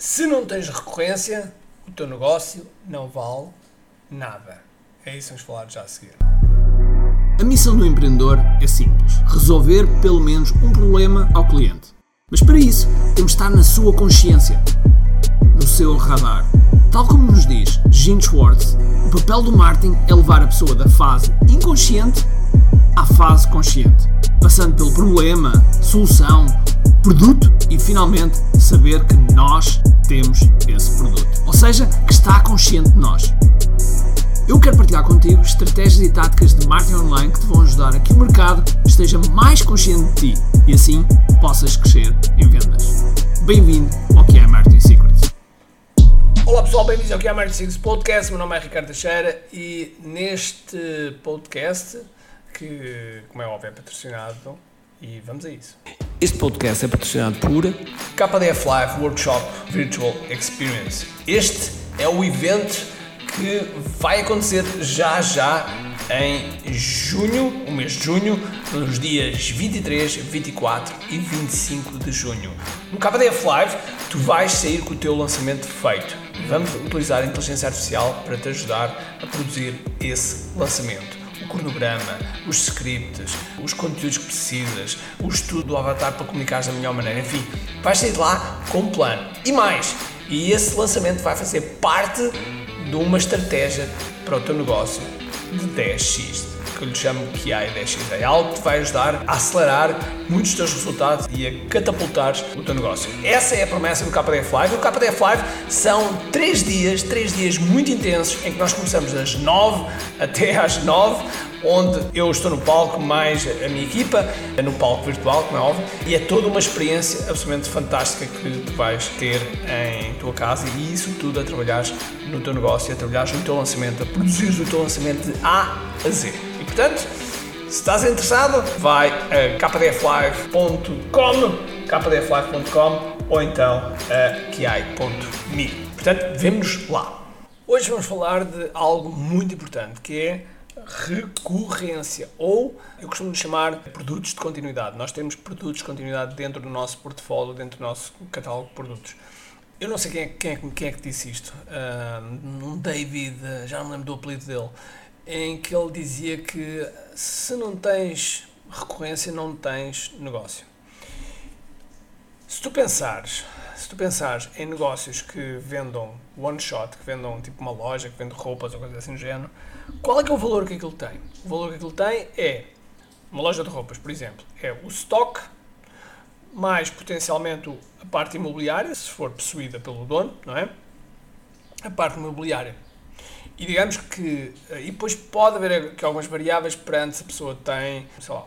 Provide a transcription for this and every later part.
Se não tens recorrência, o teu negócio não vale nada. É isso que vamos falar já a seguir. A missão do empreendedor é simples: resolver pelo menos um problema ao cliente. Mas para isso, temos de estar na sua consciência, no seu radar. Tal como nos diz Gene Schwartz, o papel do marketing é levar a pessoa da fase inconsciente à fase consciente, passando pelo problema, solução, produto e finalmente saber que nós temos esse produto. Ou seja, que está consciente de nós. Eu quero partilhar contigo estratégias e táticas de marketing online que te vão ajudar a que o mercado esteja mais consciente de ti e assim possas crescer em vendas. Bem-vindo ao que é Marketing Secrets. Olá pessoal, bem-vindos ao que é Marketing Secrets Podcast. Meu nome é Ricardo Teixeira e neste podcast, que como é óbvio é patrocinado, e vamos a isso. Este podcast é patrocinado por KDF Live Workshop Virtual Experience. Este é o evento que vai acontecer já já em junho, o mês de junho, nos dias 23, 24 e 25 de junho. No KDF Live, tu vais sair com o teu lançamento feito. Vamos utilizar a inteligência artificial para te ajudar a produzir esse lançamento o cronograma, os scripts, os conteúdos que precisas, o estudo do avatar para comunicar da melhor maneira, enfim, vais sair de lá com um plano. E mais, e esse lançamento vai fazer parte de uma estratégia para o teu negócio de 10x, que eu lhe chamo que é 10x. É algo que vai ajudar a acelerar muitos dos teus resultados e a catapultar o teu negócio. Essa é a promessa do KDF Live. O KDF Live são 3 dias, 3 dias muito intensos em que nós começamos das 9 até às 9 onde eu estou no palco, mais a minha equipa, no palco virtual, como é óbvio, e é toda uma experiência absolutamente fantástica que tu vais ter em tua casa e isso tudo a trabalhares no teu negócio, a trabalhares no teu lançamento, a produzires o teu lançamento de A a Z. Portanto, se estás interessado, vai a kdflive.com, kdflive.com ou então a kiai.me. Portanto, vemos lá. Hoje vamos falar de algo muito importante que é recorrência ou eu costumo chamar produtos de continuidade. Nós temos produtos de continuidade dentro do nosso portfólio, dentro do nosso catálogo de produtos. Eu não sei quem é, quem é, quem é que disse isto, uh, um David, já não me lembro do apelido dele, em que ele dizia que se não tens recorrência, não tens negócio. Se tu pensares, se tu pensares em negócios que vendam one shot, que vendam tipo uma loja, que vende roupas ou coisa assim do género, qual é que é o valor que aquilo tem? O valor que aquilo tem é uma loja de roupas, por exemplo, é o stock mais potencialmente a parte imobiliária, se for possuída pelo dono, não é? A parte imobiliária. E digamos que. Eh, e depois pode haver aqui algumas variáveis perante se a pessoa tem, sei lá,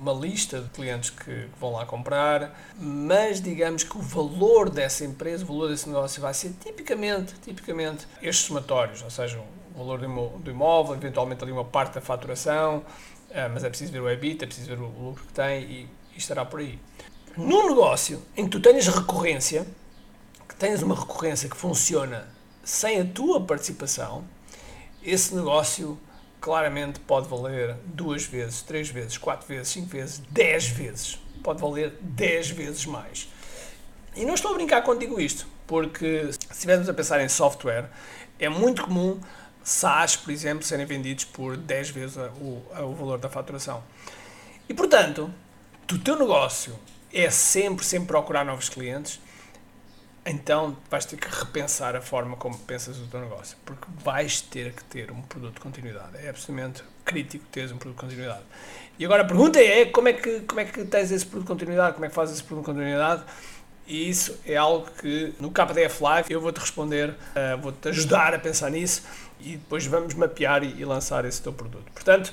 uma lista de clientes que vão lá comprar, mas digamos que o valor dessa empresa, o valor desse negócio vai ser tipicamente, tipicamente estes somatórios, ou seja, o valor do imóvel, eventualmente ali uma parte da faturação, eh, mas é preciso ver o EBIT, é preciso ver o lucro que tem e, e estará por aí. Num negócio em que tu tenhas recorrência, que tenhas uma recorrência que funciona sem a tua participação, esse negócio claramente pode valer duas vezes, três vezes, quatro vezes, cinco vezes, dez vezes. Pode valer dez vezes mais. E não estou a brincar contigo isto, porque se estivermos a pensar em software, é muito comum SaaS, por exemplo, serem vendidos por 10 vezes o, o valor da faturação. E portanto, o teu negócio é sempre, sempre procurar novos clientes, então vais ter que repensar a forma como pensas o teu negócio, porque vais ter que ter um produto de continuidade. É absolutamente crítico teres um produto de continuidade. E agora a pergunta é como é que, como é que tens esse produto de continuidade, como é que fazes esse produto de continuidade? E isso é algo que no KDF Live eu vou-te responder, uh, vou-te ajudar a pensar nisso e depois vamos mapear e, e lançar esse teu produto. Portanto,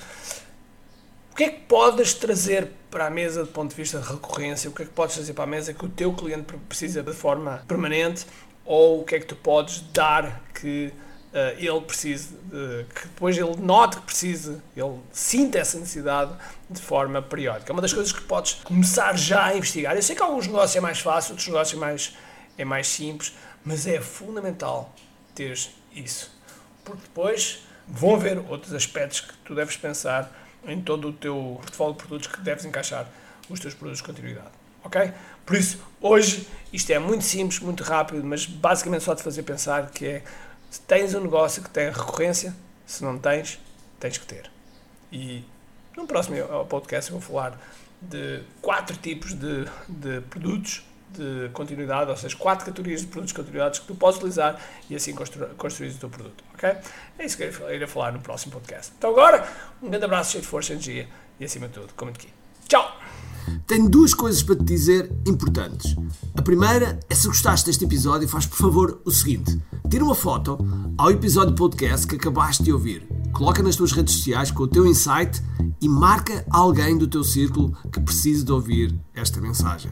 que é que podes trazer para a mesa do ponto de vista de recorrência? O que é que podes trazer para a mesa que o teu cliente precisa de forma permanente? Ou o que é que tu podes dar que uh, ele precise, que depois ele note que precisa, ele sinta essa necessidade de forma periódica? É uma das coisas que podes começar já a investigar. Eu sei que alguns negócios é mais fácil, outros negócios é mais, é mais simples, mas é fundamental teres isso. Porque depois vão haver outros aspectos que tu deves pensar em todo o teu portfólio de produtos que deves encaixar os teus produtos de continuidade. Ok? Por isso, hoje, isto é muito simples, muito rápido, mas basicamente só te fazer pensar que é se tens um negócio que tem recorrência, se não tens, tens que ter. E no próximo podcast eu vou falar de quatro tipos de, de produtos de continuidade, ou seja, quatro categorias de produtos continuidades que tu podes utilizar e assim constru construir o teu produto, ok? É isso que eu irei falar no próximo podcast. Então agora, um grande abraço cheio de força, energia e acima de tudo, comente aqui. Tchau! Tenho duas coisas para te dizer importantes. A primeira é se gostaste deste episódio, faz por favor o seguinte: tira uma foto ao episódio podcast que acabaste de ouvir, coloca nas tuas redes sociais com o teu insight e marca alguém do teu círculo que precise de ouvir esta mensagem.